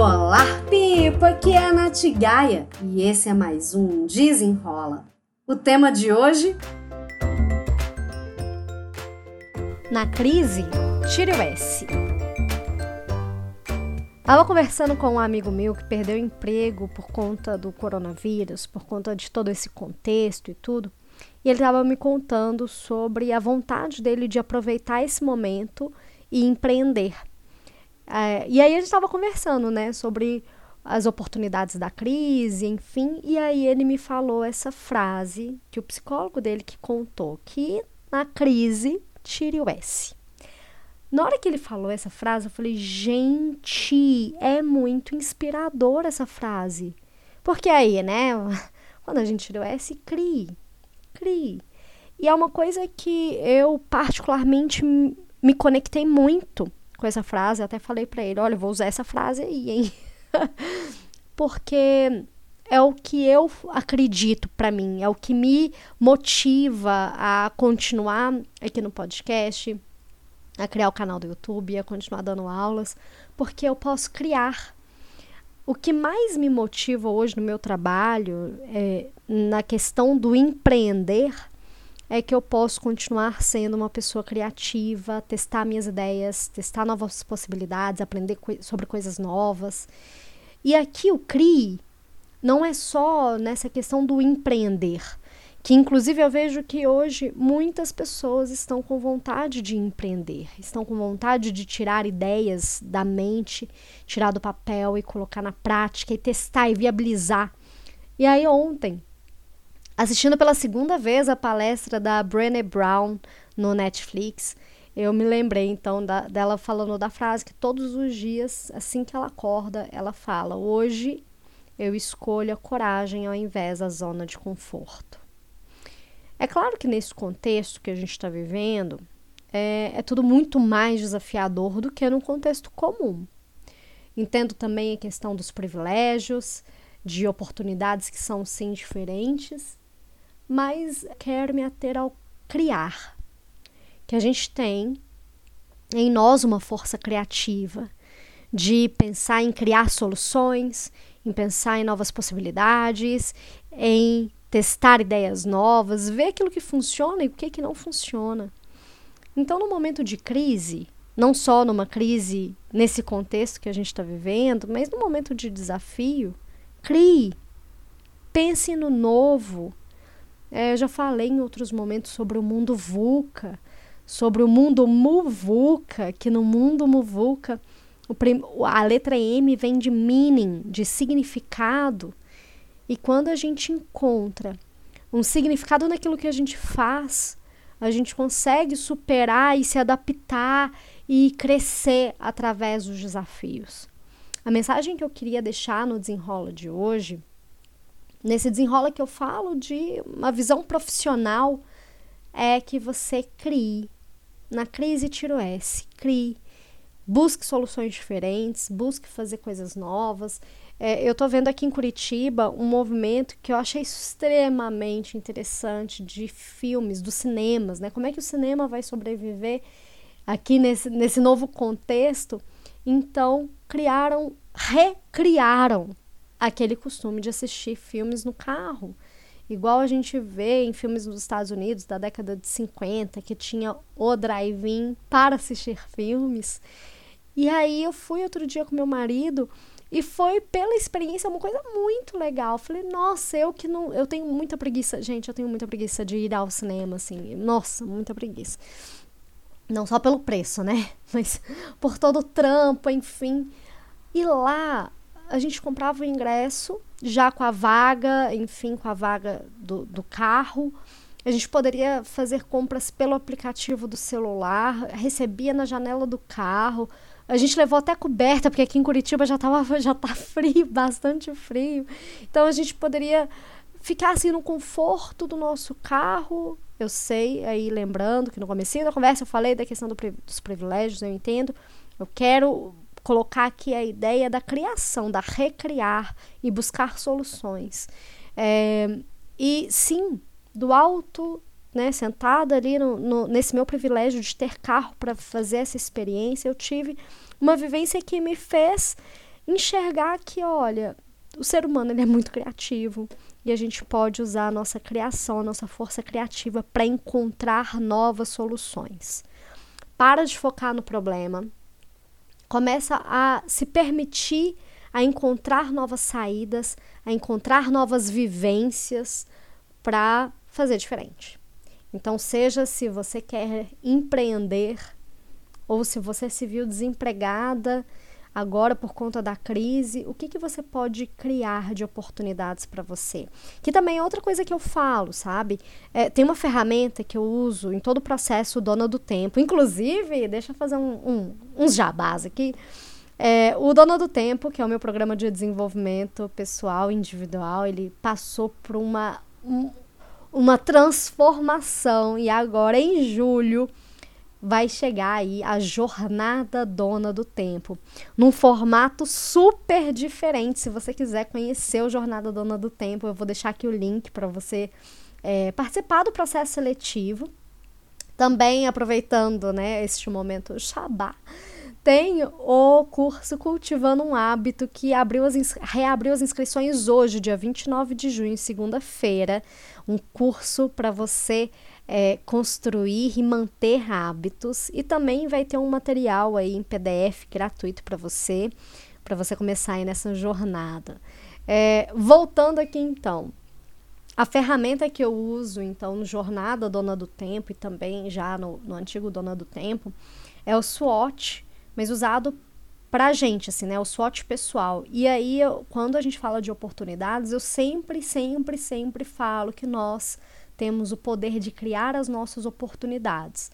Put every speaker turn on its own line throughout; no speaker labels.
Olá, Pipa! Aqui é a Nath Gaia e esse é mais um Desenrola. O tema de hoje?
Na crise, tire o S. Estava conversando com um amigo meu que perdeu emprego por conta do coronavírus, por conta de todo esse contexto e tudo. E ele estava me contando sobre a vontade dele de aproveitar esse momento e empreender. É, e aí a gente estava conversando, né, sobre as oportunidades da crise, enfim. E aí ele me falou essa frase que o psicólogo dele que contou que na crise tire o S. Na hora que ele falou essa frase, eu falei, gente, é muito inspirador essa frase. Porque aí, né, quando a gente tira o S, crie, crie. E é uma coisa que eu particularmente me conectei muito com essa frase, até falei para ele, olha, vou usar essa frase aí, hein? Porque é o que eu acredito para mim, é o que me motiva a continuar aqui no podcast, a criar o canal do YouTube, a continuar dando aulas, porque eu posso criar. O que mais me motiva hoje no meu trabalho, é, na questão do empreender, é que eu posso continuar sendo uma pessoa criativa, testar minhas ideias, testar novas possibilidades, aprender co sobre coisas novas. E aqui o CRI não é só nessa questão do empreender, que inclusive eu vejo que hoje muitas pessoas estão com vontade de empreender, estão com vontade de tirar ideias da mente, tirar do papel e colocar na prática e testar e viabilizar. E aí ontem Assistindo pela segunda vez a palestra da Brené Brown no Netflix, eu me lembrei então da, dela falando da frase que todos os dias, assim que ela acorda, ela fala: Hoje eu escolho a coragem ao invés da zona de conforto. É claro que nesse contexto que a gente está vivendo, é, é tudo muito mais desafiador do que num contexto comum. Entendo também a questão dos privilégios, de oportunidades que são sim diferentes, mas quero me ater ao criar. Que a gente tem em nós uma força criativa de pensar em criar soluções, em pensar em novas possibilidades, em testar ideias novas, ver aquilo que funciona e o que, que não funciona. Então, no momento de crise, não só numa crise nesse contexto que a gente está vivendo, mas no momento de desafio, crie, pense no novo, é, eu já falei em outros momentos sobre o mundo VUCA, sobre o mundo MUVUCA, que no mundo MUVUCA a letra M vem de meaning, de significado. E quando a gente encontra um significado naquilo que a gente faz, a gente consegue superar e se adaptar e crescer através dos desafios. A mensagem que eu queria deixar no desenrola de hoje Nesse desenrola que eu falo de uma visão profissional é que você crie. Na crise tiro S, crie. Busque soluções diferentes, busque fazer coisas novas. É, eu estou vendo aqui em Curitiba um movimento que eu achei extremamente interessante de filmes, dos cinemas, né? Como é que o cinema vai sobreviver aqui nesse, nesse novo contexto? Então, criaram, recriaram aquele costume de assistir filmes no carro. Igual a gente vê em filmes dos Estados Unidos da década de 50, que tinha o drive-in para assistir filmes. E aí eu fui outro dia com meu marido e foi pela experiência uma coisa muito legal. Falei, nossa, eu que não. Eu tenho muita preguiça. Gente, eu tenho muita preguiça de ir ao cinema, assim. Nossa, muita preguiça. Não só pelo preço, né? Mas por todo o trampo, enfim. E lá a gente comprava o ingresso já com a vaga, enfim, com a vaga do, do carro. A gente poderia fazer compras pelo aplicativo do celular, recebia na janela do carro. A gente levou até coberta, porque aqui em Curitiba já, tava, já tá frio, bastante frio. Então a gente poderia ficar assim no conforto do nosso carro. Eu sei, aí lembrando que no começo da conversa eu falei da questão do, dos privilégios, eu entendo. Eu quero colocar aqui a ideia da criação, da recriar e buscar soluções. É, e sim, do alto, né, sentada ali no, no, nesse meu privilégio de ter carro para fazer essa experiência, eu tive uma vivência que me fez enxergar que, olha, o ser humano ele é muito criativo e a gente pode usar a nossa criação, a nossa força criativa para encontrar novas soluções. Para de focar no problema, começa a se permitir a encontrar novas saídas, a encontrar novas vivências para fazer diferente. Então, seja se você quer empreender ou se você se viu desempregada agora por conta da crise, o que, que você pode criar de oportunidades para você? Que também é outra coisa que eu falo, sabe? É, tem uma ferramenta que eu uso em todo o processo Dona do Tempo. Inclusive, deixa eu fazer um, um, uns jabás aqui. É, o Dona do Tempo, que é o meu programa de desenvolvimento pessoal individual, ele passou por uma, um, uma transformação e agora em julho vai chegar aí a jornada dona do tempo, num formato super diferente. Se você quiser conhecer o Jornada Dona do Tempo, eu vou deixar aqui o link para você é, participar do processo seletivo. Também aproveitando, né, este momento Shabá, tem o curso Cultivando um Hábito que abriu as reabriu as inscrições hoje, dia 29 de junho, segunda-feira. Um curso para você é, construir e manter hábitos. E também vai ter um material aí em PDF gratuito para você, para você começar aí nessa jornada. É, voltando aqui então, a ferramenta que eu uso então no Jornada Dona do Tempo e também já no, no antigo Dona do Tempo é o SWOT, mas usado pra gente, assim, né? O SWOT pessoal. E aí, eu, quando a gente fala de oportunidades, eu sempre, sempre, sempre falo que nós temos o poder de criar as nossas oportunidades.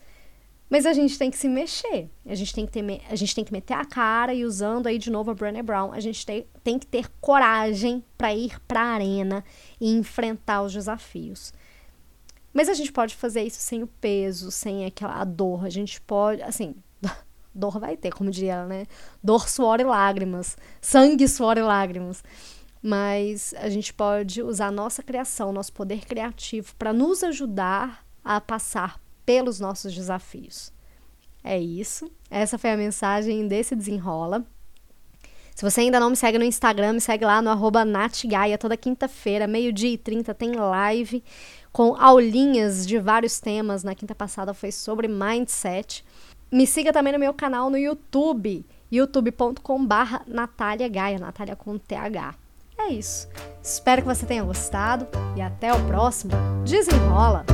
Mas a gente tem que se mexer, a gente tem que, ter, a gente tem que meter a cara e usando aí de novo a Brené Brown, a gente tem, tem que ter coragem para ir para a arena e enfrentar os desafios. Mas a gente pode fazer isso sem o peso, sem aquela dor. A gente pode, assim, dor vai ter, como diria ela, né? Dor, suor e lágrimas. Sangue, suor e lágrimas mas a gente pode usar a nossa criação, nosso poder criativo para nos ajudar a passar pelos nossos desafios. É isso. Essa foi a mensagem desse desenrola. Se você ainda não me segue no Instagram, me segue lá no natgaia. Toda quinta-feira, meio-dia e trinta, tem live com aulinhas de vários temas. Na quinta passada foi sobre mindset. Me siga também no meu canal no YouTube, youtube.com barra Gaia, Natália com TH. É isso. Espero que você tenha gostado e até o próximo. Desenrola!